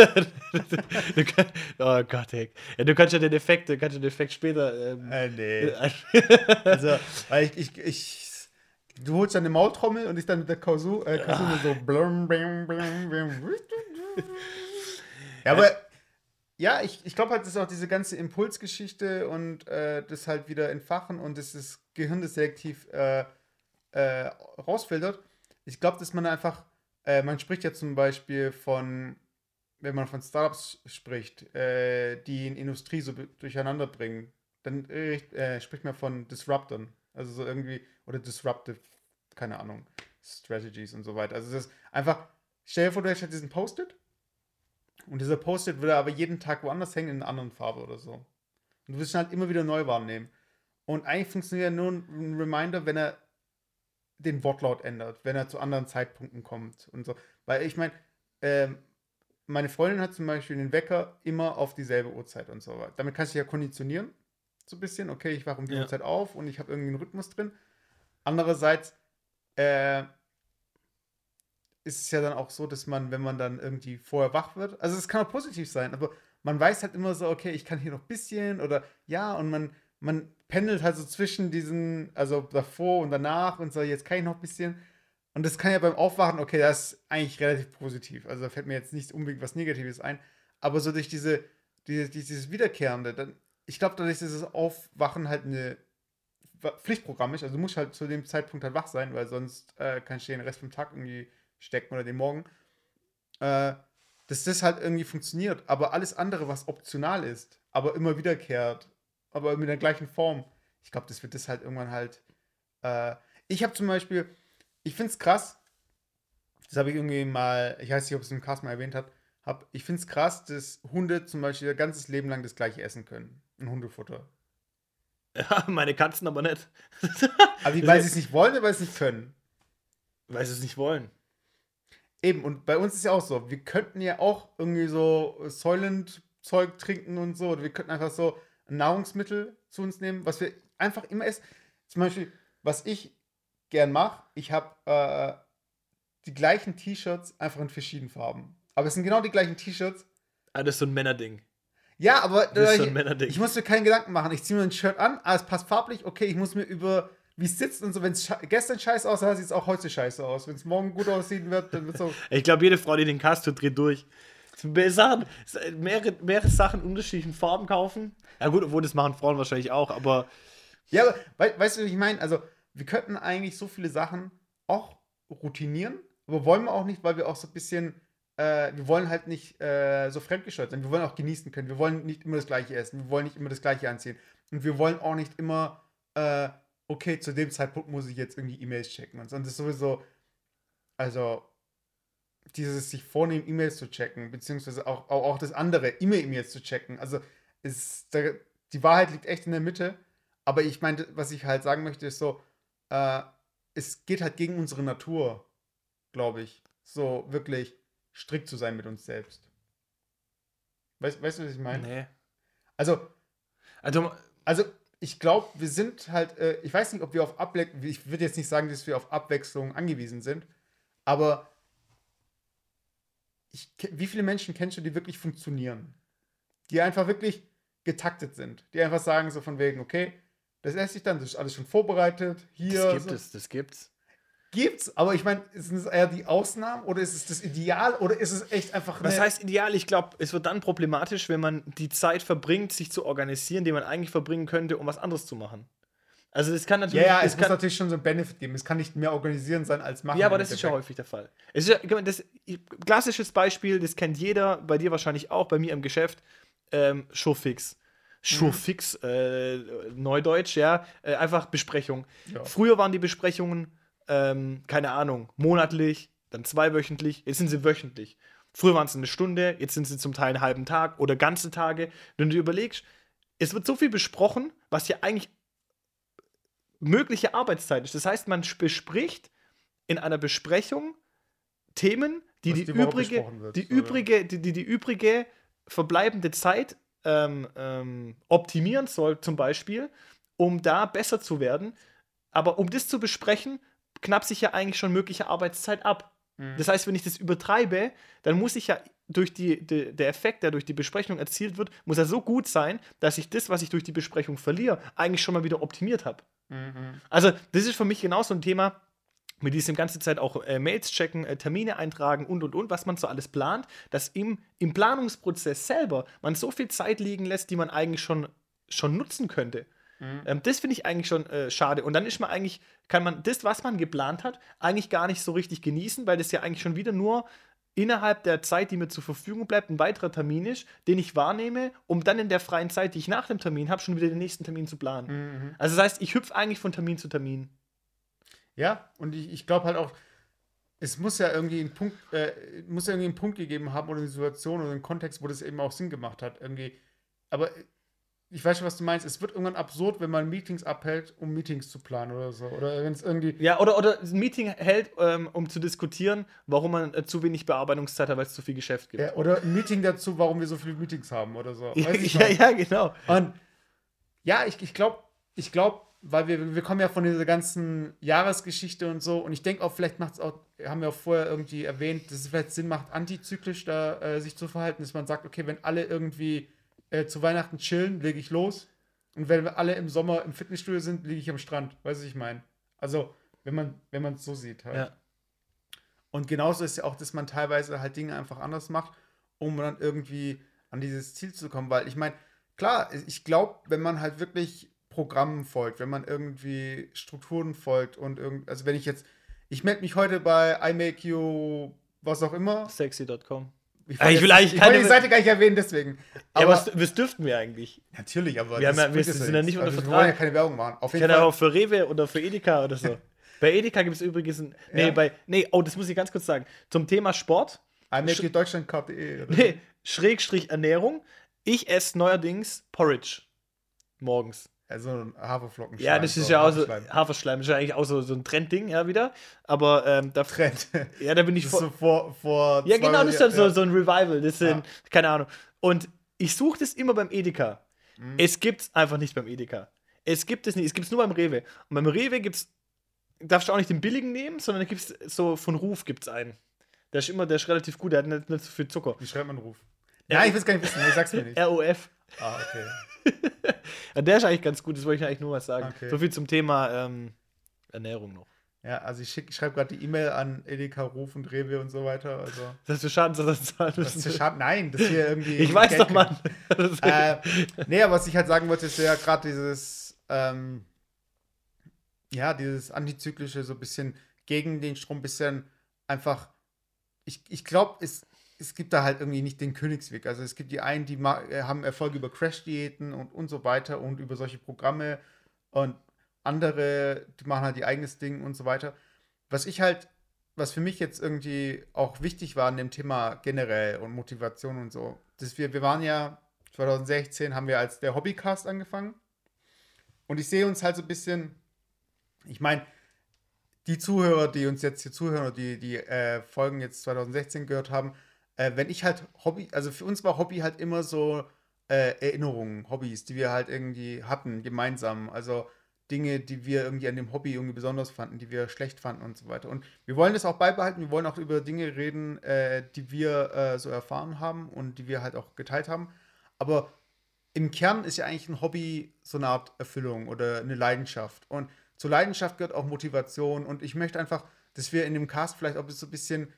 oh Gott, ey. Ja, du kannst ja den Effekt, du kannst ja den Effekt später. Ähm, äh, nee. also, ich, ich, ich Du holst dann eine Maultrommel und ich dann mit der Kazoo, äh, Kazoo so blum, blum, blum, Ja, aber ja, ich, ich glaube halt, dass auch diese ganze Impulsgeschichte und äh, das halt wieder entfachen und das, das Gehirn das selektiv äh, äh, rausfiltert. Ich glaube, dass man einfach, äh, man spricht ja zum Beispiel von, wenn man von Startups spricht, äh, die in Industrie so durcheinander bringen, dann äh, spricht man von Disruptern. Also so irgendwie, oder Disruptive, keine Ahnung, Strategies und so weiter. Also das ist einfach, stell dir vor, du hättest diesen Post-it Und dieser Post-it würde aber jeden Tag woanders hängen in einer anderen Farbe oder so. Und du wirst ihn halt immer wieder neu wahrnehmen. Und eigentlich funktioniert ja nur ein Reminder, wenn er den Wortlaut ändert, wenn er zu anderen Zeitpunkten kommt und so. Weil ich meine, ähm, meine Freundin hat zum Beispiel den Wecker immer auf dieselbe Uhrzeit und so weiter. Damit kannst du ja konditionieren, so ein bisschen. Okay, ich wache um die Ja. Uhrzeit auf und ich habe irgendwie einen Rhythmus drin. Andererseits äh, ist es ja dann auch so, dass man, wenn man dann irgendwie vorher wach wird, also es kann auch positiv sein, aber man weiß halt immer so, okay, ich kann hier noch ein bisschen oder ja, und man, man pendelt halt so zwischen diesen, also davor und danach und so, jetzt kann ich noch ein bisschen. Und das kann ja beim Aufwachen, okay, das ist eigentlich relativ positiv. Also da fällt mir jetzt nicht unbedingt was Negatives ein. Aber so durch diese, diese dieses Wiederkehrende, dann, ich glaube, dadurch ist das Aufwachen halt eine Pflichtprogramm ist. Also du musst halt zu dem Zeitpunkt halt wach sein, weil sonst äh, kannst du den Rest vom Tag irgendwie stecken oder den Morgen. Äh, dass das halt irgendwie funktioniert. Aber alles andere, was optional ist, aber immer wiederkehrt, aber mit der gleichen Form, ich glaube, das wird das halt irgendwann halt. Äh, ich habe zum Beispiel, ich finde es krass, das habe ich irgendwie mal, ich weiß nicht, ob es im Cast mal erwähnt hat, hab, ich finde es krass, dass Hunde zum Beispiel ihr ganzes Leben lang das gleiche essen können. Ein Hundefutter. Ja, meine Katzen aber nicht. Aber wie, weil sie es nicht wollen oder weil sie es nicht können? Weil sie es nicht wollen. Eben, und bei uns ist ja auch so, wir könnten ja auch irgendwie so Soylent-Zeug trinken und so, oder wir könnten einfach so Nahrungsmittel zu uns nehmen, was wir einfach immer essen. Zum Beispiel, was ich gern mache, ich habe äh, die gleichen T-Shirts einfach in verschiedenen Farben. Aber es sind genau die gleichen T-Shirts. Ah, das ist so ein Männerding. Ja, aber Das ist so äh, ein Männerding. ich muss mir keinen Gedanken machen. Ich ziehe mir ein Shirt an, ah, es passt farblich, okay, ich muss mir über, wie es sitzt und so, wenn es sche gestern scheiße aussah, sieht es auch heute scheiße aus. Wenn es morgen gut aussehen wird, dann wird es auch. Ich glaube, jede Frau, die den Cast tut, dreht durch. Sachen, mehrere, mehrere Sachen in unterschiedlichen Farben kaufen. Ja gut, obwohl das machen Frauen wahrscheinlich auch, aber Ja, aber wei weißt du, wie ich meine? Also, wir könnten eigentlich so viele Sachen auch routinieren, aber wollen wir auch nicht, weil wir auch so ein bisschen, äh, wir wollen halt nicht äh, so fremdgesteuert sein. Wir wollen auch genießen können. Wir wollen nicht immer das Gleiche essen. Wir wollen nicht immer das Gleiche anziehen. Und wir wollen auch nicht immer, äh, okay, zu dem Zeitpunkt muss ich jetzt irgendwie E-Mails checken und so. Und das ist sowieso, also, dieses sich vornehmen, E-Mails zu checken, beziehungsweise auch, auch, auch das andere, E-Mail-E-Mails zu checken. Also, ist, da, die Wahrheit liegt echt in der Mitte. Aber ich meine, was ich halt sagen möchte, ist so, äh, es geht halt gegen unsere Natur, glaube ich, so wirklich strikt zu sein mit uns selbst. Weißt, weißt du, was ich meine? nee. Also, Also, also ich glaube, wir sind halt, äh, ich weiß nicht, ob wir auf Abwechslung, ich würde jetzt nicht sagen, dass wir auf Abwechslung angewiesen sind, aber ich, wie viele Menschen kennst du, die wirklich funktionieren? Die einfach wirklich getaktet sind. Die einfach sagen so von wegen, okay, das esse ich dann, das ist alles schon vorbereitet, hier. das gibt so. es, das gibt's. Gibt's, aber ich meine, sind es eher die Ausnahmen oder ist es das Ideal oder ist es echt einfach Was heißt ideal? Ich glaube, es wird dann problematisch, wenn man die Zeit verbringt, sich zu organisieren, die man eigentlich verbringen könnte, um was anderes zu machen. Also das kann Ja, natürlich. ja, es es muss kann, natürlich schon so ein Benefit geben. Es kann nicht mehr organisieren sein als machen. ja, aber das ist ja häufig der Fall. Es ist ja, das, klassisches Beispiel, das kennt jeder, bei dir wahrscheinlich auch, bei mir im Geschäft, ähm, Showfix. Showfix, äh, Neudeutsch, ja, äh, einfach Besprechung. Ja. Früher waren die Besprechungen, ähm, keine Ahnung, monatlich, dann zweiwöchentlich, jetzt sind sie wöchentlich. Früher waren es eine Stunde, jetzt sind sie zum Teil einen halben Tag oder ganze Tage. Wenn du dir überlegst, es wird so viel besprochen, was ja eigentlich mögliche Arbeitszeit ist. Das heißt, man bespricht in einer Besprechung Themen, die die, die übrige, wird, die übrige, die, die, die übrige verbleibende Zeit ähm, ähm, optimieren soll, zum Beispiel, um da besser zu werden. Aber um das zu besprechen, knapp sich ja eigentlich schon mögliche Arbeitszeit ab. Mhm. Das heißt, wenn ich das übertreibe, dann muss ich ja durch die, de, der Effekt, der durch die Besprechung erzielt wird, muss er so gut sein, dass ich das, was ich durch die Besprechung verliere, eigentlich schon mal wieder optimiert habe. Mhm. Also, das ist für mich genauso ein Thema, mit diesem ganze Zeit auch äh, Mails checken, äh, Termine eintragen und und und, was man so alles plant, dass im, im Planungsprozess selber man so viel Zeit liegen lässt, die man eigentlich schon, schon nutzen könnte. Mhm. Ähm, das finde ich eigentlich schon äh, schade. Und dann ist man eigentlich, kann man das, was man geplant hat, eigentlich gar nicht so richtig genießen, weil das ja eigentlich schon wieder nur innerhalb der Zeit, die mir zur Verfügung bleibt, ein weiterer Termin ist, den ich wahrnehme, um dann in der freien Zeit, die ich nach dem Termin habe, schon wieder den nächsten Termin zu planen. Mhm. Also das heißt, ich hüpfe eigentlich von Termin zu Termin. Ja, und ich, ich glaube halt auch, es muss ja irgendwie einen Punkt, äh, muss ja irgendwie einen Punkt gegeben haben oder eine Situation oder einen Kontext, wo das eben auch Sinn gemacht hat. Irgendwie. Aber ich weiß schon, was du meinst. Es wird irgendwann absurd, wenn man Meetings abhält, um Meetings zu planen oder so. Oder wenn es irgendwie. Ja, oder, oder ein Meeting hält, ähm, um zu diskutieren, warum man äh, zu wenig Bearbeitungszeit hat, weil es zu viel Geschäft gibt. Ja, oder ein Meeting dazu, warum wir so viele Meetings haben oder so. Ja, Weiß ich ja, ja, genau. Und ja, ich, ich glaube, ich glaube, weil wir, wir kommen ja von dieser ganzen Jahresgeschichte und so und ich denke auch, vielleicht macht es auch, haben wir auch vorher irgendwie erwähnt, dass es vielleicht Sinn macht, antizyklisch da äh, sich zu verhalten, dass man sagt, okay, wenn alle irgendwie äh, zu Weihnachten chillen, lege ich los. Und wenn wir alle im Sommer im Fitnessstudio sind, liege ich am Strand. Weißt du, was ich meine? Also, wenn man wenn man es so sieht halt. Ja. Und genauso ist ja auch, dass man teilweise halt Dinge einfach anders macht, um dann irgendwie an dieses Ziel zu kommen. Weil ich meine, klar, ich glaube, wenn man halt wirklich Programmen folgt, wenn man irgendwie Strukturen folgt und irgend, also wenn ich jetzt, ich melde mich heute bei I Make You, was auch immer. Sexy.com. Ich, Ah, ich will eigentlich ich wollte keine- die Seite gar nicht erwähnen, deswegen. Ja, Aber, aber das dürften wir eigentlich. natürlich, aber Wir haben ja- wir es sind ja nicht unter also, Wir Vertrag. wollen ja keine Werbung machen. Auf Ich jeden kann Fall. auch für Rewe oder für Edeka oder so. Bei Edeka gibt es übrigens ein. Nee, Ja. bei. Nee, oh, das muss ich ganz kurz sagen. Zum Thema Sport. You Deutschland.de. oder? Nee, Schrägstrich Ernährung. Ich esse neuerdings Porridge. Morgens. Also ein Haferflocken. Ja, das ist ja auch so. Haferschleim ist ja eigentlich auch so, so ein Trendding, ja, wieder. Aber ähm, da, Trend. ja, da bin ich Das vor. so vor, vor Ja, genau, das ist dann so, Jahren- so ein Revival. Das sind, Ja. keine Ahnung. Und ich suche das immer beim Edeka. Mhm. Es gibt's einfach nicht beim Edeka. Es gibt es nicht, es gibt es nur beim Rewe. Und beim Rewe gibt's, darfst du auch nicht den billigen nehmen, sondern da gibt's so von Ruf gibt's einen. Der ist immer, der ist relativ gut, der hat nicht, nicht so viel Zucker. Wie schreibt man Ruf? Ja, Ja, ich will es gar nicht wissen, nee, sag's mir nicht. ROF. Ah, okay. Der ist eigentlich ganz gut, das wollte ich eigentlich nur was sagen. Okay. So viel zum Thema ähm, Ernährung noch. Ja, also ich, ich schreibe gerade die E-Mail an Edeka, Ruf und Rewe und so weiter. Also, Das ist für Schadensersatz zahlen das ist müssen. ja schade. Nein, das hier irgendwie. Ich weiß Geld doch, Mann. Das äh, nee, aber was ich halt sagen wollte, ist ja gerade dieses, ähm, ja, dieses antizyklische, so ein bisschen gegen den Strom, bisschen einfach, ich, ich glaube, es, es gibt da halt irgendwie nicht den Königsweg. Also es gibt die einen, die äh, haben Erfolg über Crash-Diäten und, und so weiter und über solche Programme und andere, die machen halt ihr eigenes Ding und so weiter. Was ich halt, was für mich jetzt irgendwie auch wichtig war an dem Thema generell und Motivation und so, dass wir, wir waren ja 2016 haben wir als der Hobbycast angefangen. Und ich sehe uns halt so ein bisschen, ich meine, die Zuhörer, die uns jetzt hier zuhören oder die, die äh, Folgen jetzt 2016 gehört haben, äh, wenn ich halt Hobby, also für uns war Hobby halt immer so äh, Erinnerungen, Hobbys, die wir halt irgendwie hatten, gemeinsam. Also Dinge, die wir irgendwie an dem Hobby irgendwie besonders fanden, die wir schlecht fanden und so weiter. Und wir wollen das auch beibehalten, wir wollen auch über Dinge reden, äh, die wir äh, so erfahren haben und die wir halt auch geteilt haben. Aber im Kern ist ja eigentlich ein Hobby so eine Art Erfüllung oder eine Leidenschaft. Und zur Leidenschaft gehört auch Motivation. Und ich möchte einfach, dass wir in dem Cast vielleicht auch so ein bisschen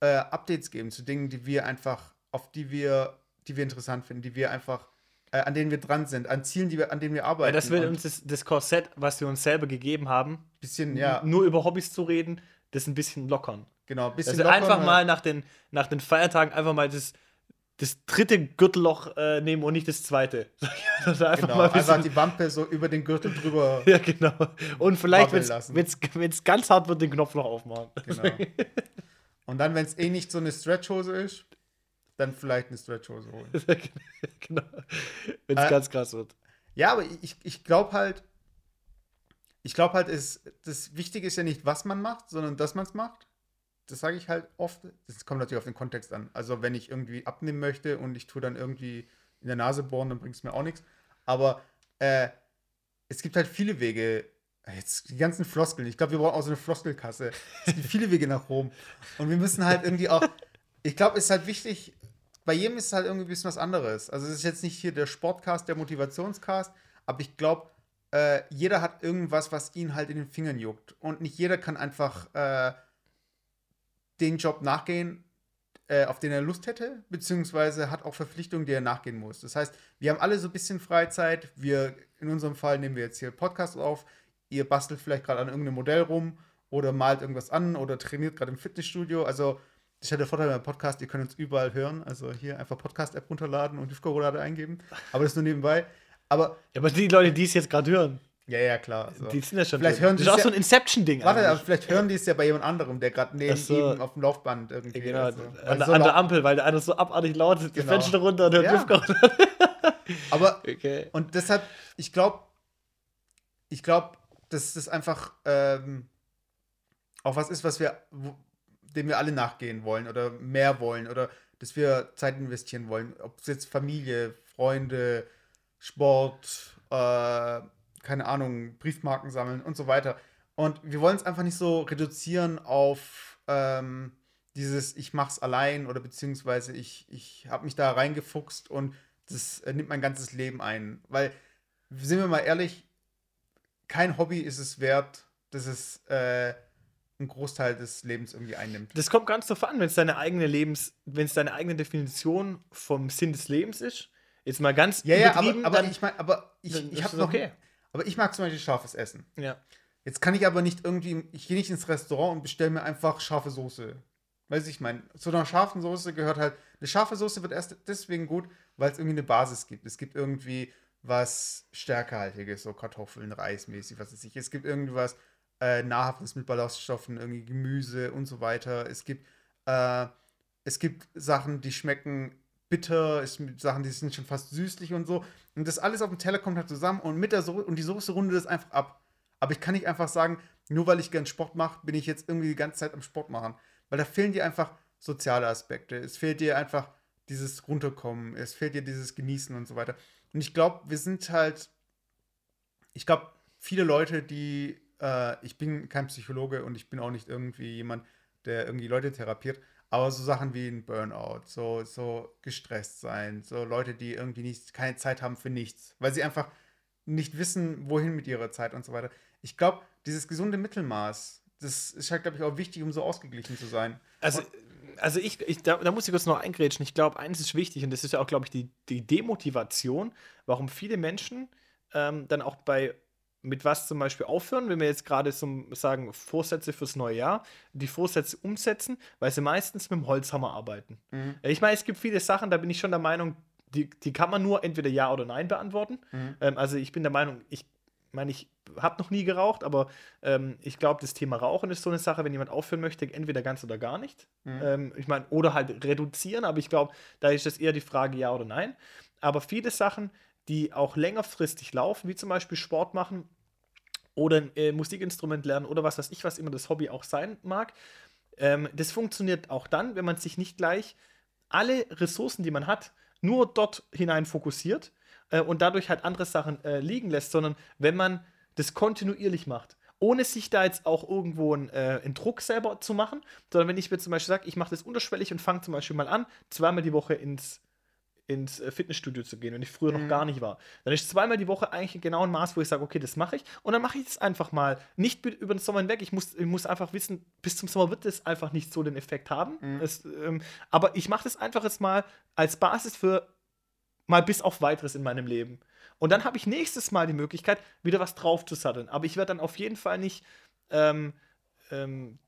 äh, Updates geben zu Dingen, die wir einfach, auf die wir, die wir interessant finden, die wir einfach, äh, an denen wir dran sind, an Zielen, die wir, an denen wir arbeiten. das will uns das, das Korsett, was wir uns selber gegeben haben, bisschen, ja, nur über Hobbys zu reden, das ein bisschen lockern. genau, bisschen Also lockern, einfach mal nach den, nach den Feiertagen einfach mal das, das dritte Gürtelloch äh, nehmen und nicht das zweite. Also einfach Genau, mal ein einfach bisschen, die Wampe so über den Gürtel drüber. ja, genau. Und vielleicht, wenn es ganz hart wird, den Knopf noch aufmachen. Genau. Und dann, wenn es eh nicht so eine Stretchhose ist, dann vielleicht eine Stretchhose holen. genau. Wenn es Äh, ganz krass wird. Ja, aber ich, ich glaube halt, ich glaube halt, ist, das Wichtige ist ja nicht, was man macht, sondern dass man es macht. Das sage ich halt oft. Das kommt natürlich auf den Kontext an. Also, wenn ich irgendwie abnehmen möchte und ich tue dann irgendwie in der Nase bohren, dann bringt es mir auch nichts. Aber äh, es gibt halt viele Wege. Jetzt die ganzen Floskeln. Ich glaube, wir brauchen auch so eine Floskelkasse. Es gibt viele Wege nach Rom. Und wir müssen halt irgendwie auch. Ich glaube, es ist halt wichtig, bei jedem ist es halt irgendwie ein bisschen was anderes. Also es ist jetzt nicht hier der Sportcast, der Motivationscast, aber ich glaube, äh, jeder hat irgendwas, was ihn halt in den Fingern juckt. Und nicht jeder kann einfach äh, den Job nachgehen, äh, auf den er Lust hätte, beziehungsweise hat auch Verpflichtungen, die er nachgehen muss. Das heißt, wir haben alle so ein bisschen Freizeit. Wir, in unserem Fall nehmen wir jetzt hier Podcast auf. Ihr bastelt vielleicht gerade an irgendeinem Modell rum oder malt irgendwas an oder trainiert gerade im Fitnessstudio. Also, ist ja der Vorteil beim Podcast, ihr könnt uns überall hören. Also hier einfach Podcast-App runterladen und Hüfkorolade eingeben. Aber das nur nebenbei. Aber Ja, aber die Leute, die es jetzt gerade hören, Ja, ja, klar. So. Die sind ja schon. Vielleicht drin. hören das ist auch es so ja- ein Inception-Ding. Warte, aber vielleicht hören die es ja bei jemand anderem, der gerade neben so. ihm auf dem Laufband irgendwie. Ja, genau, also, an, also der- so an der lau- Ampel, weil der eine so abartig laut ist, Genau. das Fenster runter und hört Ja. Aber Okay. Und deshalb, ich glaube, ich glaube, dass das einfach ähm, auch was ist, was wir, dem wir alle nachgehen wollen oder mehr wollen oder dass wir Zeit investieren wollen. Ob es jetzt Familie, Freunde, Sport, äh, keine Ahnung, Briefmarken sammeln und so weiter. Und wir wollen es einfach nicht so reduzieren auf ähm, dieses, ich mach's allein oder beziehungsweise ich, ich habe mich da reingefuchst und das äh, nimmt mein ganzes Leben ein. Weil, sind wir mal ehrlich, kein Hobby ist es wert, dass es äh, einen Großteil des Lebens irgendwie einnimmt. Das kommt ganz drauf an, wenn es deine eigene Lebens, wenn es deine eigene Definition vom Sinn des Lebens ist. Jetzt mal ganz Ja, ja, aber, aber dann, ich meine, aber ich, ich habe noch, okay. aber ich mag zum Beispiel scharfes Essen. Ja. Jetzt kann ich aber nicht irgendwie, ich gehe nicht ins Restaurant und bestelle mir einfach scharfe Soße. Weiß ich meine, zu einer scharfen Soße gehört halt, eine scharfe Soße wird erst deswegen gut, weil es irgendwie eine Basis gibt. Es gibt irgendwie was Stärkehaltiges, so Kartoffeln, Reismäßig, was weiß ich. Es gibt irgendwas äh, Nahrhaftes mit Ballaststoffen, irgendwie Gemüse und so weiter. Es gibt, äh, es gibt Sachen, die schmecken bitter, es gibt Sachen, die sind schon fast süßlich und so. Und das alles auf dem Teller kommt halt zusammen und mit der so und die Soße rundet das einfach ab. Aber ich kann nicht einfach sagen, nur weil ich gern Sport mache, bin ich jetzt irgendwie die ganze Zeit am Sport machen. Weil da fehlen dir einfach soziale Aspekte. Es fehlt dir einfach dieses Runterkommen. Es fehlt dir dieses Genießen und so weiter. Und ich glaube, wir sind halt, ich glaube, viele Leute, die, äh, ich bin kein Psychologe und ich bin auch nicht irgendwie jemand, der irgendwie Leute therapiert, aber so Sachen wie ein Burnout, so, so gestresst sein, so Leute, die irgendwie nicht, keine Zeit haben für nichts, weil sie einfach nicht wissen, wohin mit ihrer Zeit und so weiter. Ich glaube, dieses gesunde Mittelmaß, das ist halt, glaube ich, auch wichtig, um so ausgeglichen zu sein. Also, also ich, ich da, da muss ich kurz noch eingrätschen. Ich glaube, eins ist wichtig und das ist ja auch, glaube ich, die, die Demotivation, warum viele Menschen ähm, dann auch bei mit was zum Beispiel aufhören, wenn wir jetzt gerade zum sagen Vorsätze fürs neue Jahr, die Vorsätze umsetzen, weil sie meistens mit dem Holzhammer arbeiten. Mhm. Ich meine, es gibt viele Sachen, da bin ich schon der Meinung, die, die kann man nur entweder ja oder nein beantworten. Mhm. Ähm, also ich bin der Meinung, ich meine, ich habe noch nie geraucht, aber ähm, ich glaube, das Thema Rauchen ist so eine Sache, wenn jemand aufhören möchte, entweder ganz oder gar nicht. Mhm. Ähm, ich meine, oder halt reduzieren, aber ich glaube, da ist das eher die Frage ja oder nein. Aber viele Sachen, die auch längerfristig laufen, wie zum Beispiel Sport machen oder ein äh, Musikinstrument lernen oder was weiß ich, was immer das Hobby auch sein mag, ähm, das funktioniert auch dann, wenn man sich nicht gleich alle Ressourcen, die man hat, nur dort hinein fokussiert äh, und dadurch halt andere Sachen äh, liegen lässt, sondern wenn man das kontinuierlich macht, ohne sich da jetzt auch irgendwo einen, äh, einen Druck selber zu machen, sondern wenn ich mir zum Beispiel sage, ich mache das unterschwellig und fange zum Beispiel mal an, zweimal die Woche ins, ins äh, Fitnessstudio zu gehen, wenn ich früher noch Mhm. gar nicht war, dann ist zweimal die Woche eigentlich genau ein Maß, wo ich sage, okay, das mache ich und dann mache ich es einfach mal. Nicht über den Sommer hinweg, ich muss, ich muss einfach wissen, bis zum Sommer wird es einfach nicht so den Effekt haben. Mhm. Es, ähm, aber ich mache das einfach jetzt mal als Basis für mal bis auf weiteres in meinem Leben. Und dann habe ich nächstes Mal die Möglichkeit, wieder was drauf zu satteln. Aber ich werde dann auf jeden Fall nicht ähm, ähm,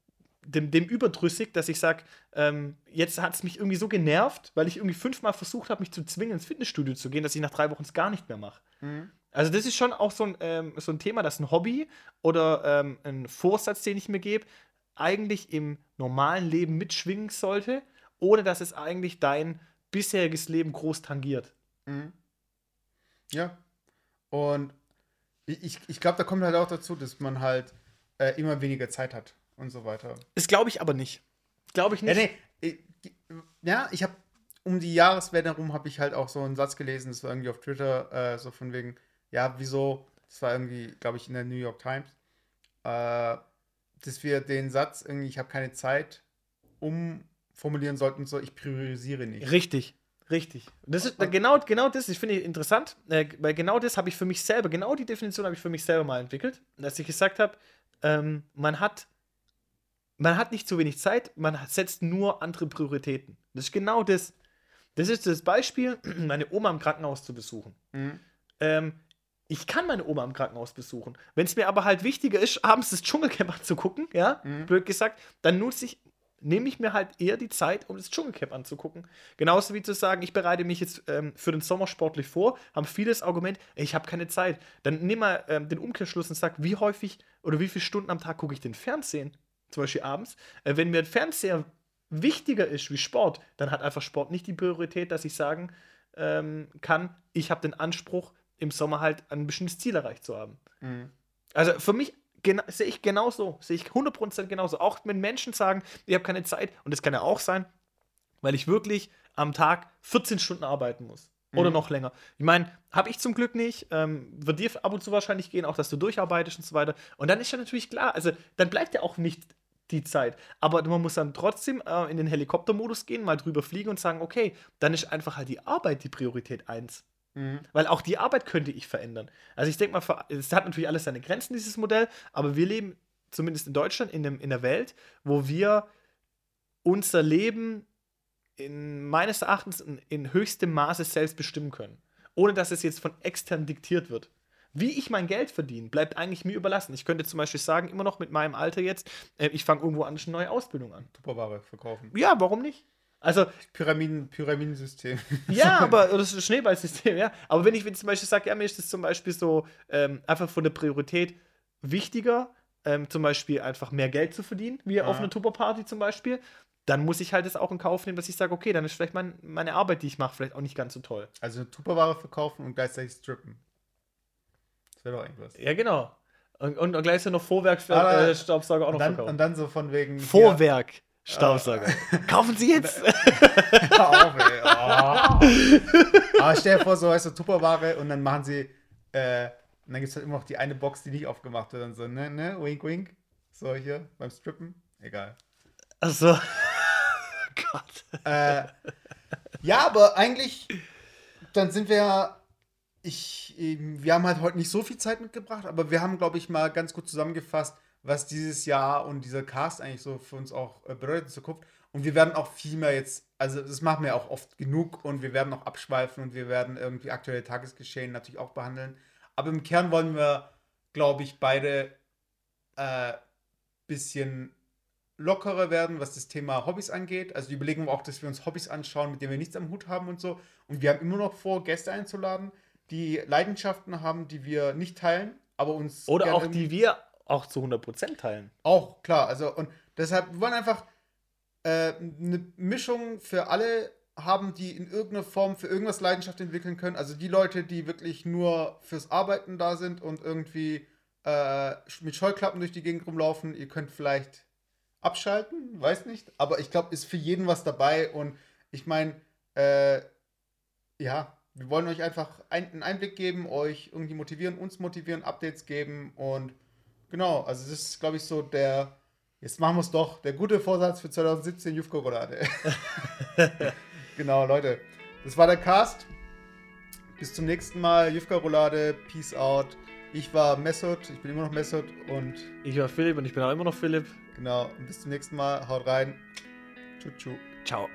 dem, dem überdrüssig, dass ich sage, ähm, jetzt hat es mich irgendwie so genervt, weil ich irgendwie fünfmal versucht habe, mich zu zwingen, ins Fitnessstudio zu gehen, dass ich nach drei Wochen es gar nicht mehr mache. Mhm. Also das ist schon auch so ein, ähm, so ein Thema, dass ein Hobby oder ähm, ein Vorsatz, den ich mir gebe, eigentlich im normalen Leben mitschwingen sollte, ohne dass es eigentlich dein bisheriges Leben groß tangiert. Mhm. Ja. Und ich, ich, glaube, da kommt halt auch dazu, dass man halt äh, immer weniger Zeit hat und so weiter. Das glaube ich aber nicht. Glaube ich Ja, nicht. nee. ich- Ja, ich habe um die Jahreswende herum habe ich halt auch so einen Satz gelesen, das war irgendwie auf Twitter, äh, so von wegen, ja, wieso, das war irgendwie, glaube ich, in der New York Times, äh, dass wir den Satz irgendwie, ich habe keine Zeit, umformulieren sollten, so, ich priorisiere nicht. Richtig, richtig. Das ist genau, genau das, ich finde ich interessant, äh, weil genau das habe ich für mich selber, genau die Definition habe ich für mich selber mal entwickelt, dass ich gesagt habe, ähm, man hat man hat nicht zu wenig Zeit, man setzt nur andere Prioritäten. Das ist genau das. Das ist das Beispiel, meine Oma im Krankenhaus zu besuchen. Mhm. Ähm, ich kann meine Oma im Krankenhaus besuchen. Wenn es mir aber halt wichtiger ist, abends das Dschungelcamp zu gucken, ja, Mhm. blöd gesagt, dann nutze ich nehme ich mir halt eher die Zeit, um das Dschungelcamp anzugucken. Genauso wie zu sagen, ich bereite mich jetzt ähm, für den Sommer sportlich vor, haben vieles Argument, ey, ich habe keine Zeit. Dann nimm mal ähm, den Umkehrschluss und sag, wie häufig oder wie viele Stunden am Tag gucke ich den Fernsehen? Zum Beispiel abends. Äh, wenn mir ein Fernseher wichtiger ist wie Sport, dann hat einfach Sport nicht die Priorität, dass ich sagen ähm, kann, ich habe den Anspruch, im Sommer halt ein bestimmtes Ziel erreicht zu haben. Mhm. Also für mich sehe ich genauso, sehe ich 100% genauso. Auch wenn Menschen sagen, ich habe keine Zeit, und das kann ja auch sein, weil ich wirklich am Tag 14 Stunden arbeiten muss. Oder mhm. noch länger. Ich meine, habe ich zum Glück nicht. Ähm, wird dir ab und zu wahrscheinlich gehen, auch dass du durcharbeitest und so weiter. Und dann ist ja natürlich klar, also dann bleibt ja auch nicht die Zeit. Aber man muss dann trotzdem äh, in den Helikoptermodus gehen, mal drüber fliegen und sagen, okay, dann ist einfach halt die Arbeit die Priorität 1. Mhm. Weil auch die Arbeit könnte ich verändern. Also ich denke mal, es hat natürlich alles seine Grenzen, dieses Modell, aber wir leben zumindest in Deutschland in, dem, in der Welt, wo wir unser Leben in, meines Erachtens in, in höchstem Maße selbst bestimmen können. Ohne dass es jetzt von extern diktiert wird. Wie ich mein Geld verdiene, bleibt eigentlich mir überlassen. Ich könnte zum Beispiel sagen, immer noch mit meinem Alter jetzt, äh, ich fange irgendwo an, eine neue Ausbildung an. Tupperware verkaufen. Ja, warum nicht? Also Pyramiden, Pyramidensystem. Ja, aber das ist ein Schneeballsystem, ja. Aber wenn ich wenn zum Beispiel sage, ja, mir ist das zum Beispiel so ähm, einfach von der Priorität wichtiger, ähm, zum Beispiel einfach mehr Geld zu verdienen, wie ja. auf einer Tupperparty zum Beispiel, dann muss ich halt das auch in Kauf nehmen, dass ich sage, okay, dann ist vielleicht mein, meine Arbeit, die ich mache, vielleicht auch nicht ganz so toll. Also eine Tupperware verkaufen und gleichzeitig strippen. Das wäre doch irgendwas. Ja, genau. Und, und, und gleichzeitig noch Vorwerksstaubsauger äh, auch noch dann, verkaufen. Und dann so von wegen. Vorwerk. Ja. Staubsauger. Kaufen Sie jetzt! auf, ey. Oh. Aber stell dir vor, so heißt so Tupperware und dann machen sie, äh, und dann gibt es halt immer noch die eine Box, die nicht aufgemacht wird und so, ne, ne, wink, wink. So hier beim Strippen. Egal. Achso. Gott. Äh, ja, aber eigentlich, dann sind wir ja. Ich, wir haben halt heute nicht so viel Zeit mitgebracht, aber wir haben, glaube ich, mal ganz gut zusammengefasst, was dieses Jahr und dieser Cast eigentlich so für uns auch äh, bedeutet in Zukunft. Und wir werden auch viel mehr jetzt, also das machen wir auch oft genug und wir werden auch abschweifen und wir werden irgendwie aktuelle Tagesgeschehen natürlich auch behandeln. Aber im Kern wollen wir, glaube ich, beide äh, bisschen lockerer werden, was das Thema Hobbys angeht. Also die überlegen wir auch, dass wir uns Hobbys anschauen, mit denen wir nichts am Hut haben und so. Und wir haben immer noch vor, Gäste einzuladen, die Leidenschaften haben, die wir nicht teilen, aber uns. Oder auch die wir auch zu 100% teilen. Auch, klar. Also, und deshalb, wir wollen einfach äh, eine Mischung für alle haben, die in irgendeiner Form für irgendwas Leidenschaft entwickeln können. Also die Leute, die wirklich nur fürs Arbeiten da sind und irgendwie äh, mit Scheuklappen durch die Gegend rumlaufen, ihr könnt vielleicht abschalten, weiß nicht. Aber ich glaube, ist für jeden was dabei. Und ich meine, äh, ja, wir wollen euch einfach einen Einblick geben, euch irgendwie motivieren, uns motivieren, Updates geben und Genau, also das ist, glaube ich, so der, jetzt machen wir es doch, der gute Vorsatz für 2017 Jufko-Roulade. genau, Leute, das war der Cast. Bis zum nächsten Mal, Jufka-Roulade, Peace out. Ich war Messot, ich bin immer noch Messot und... Ich war Philipp und ich bin auch immer noch Philipp. Genau, und bis zum nächsten Mal, haut rein. Tschu, tschu. Ciao.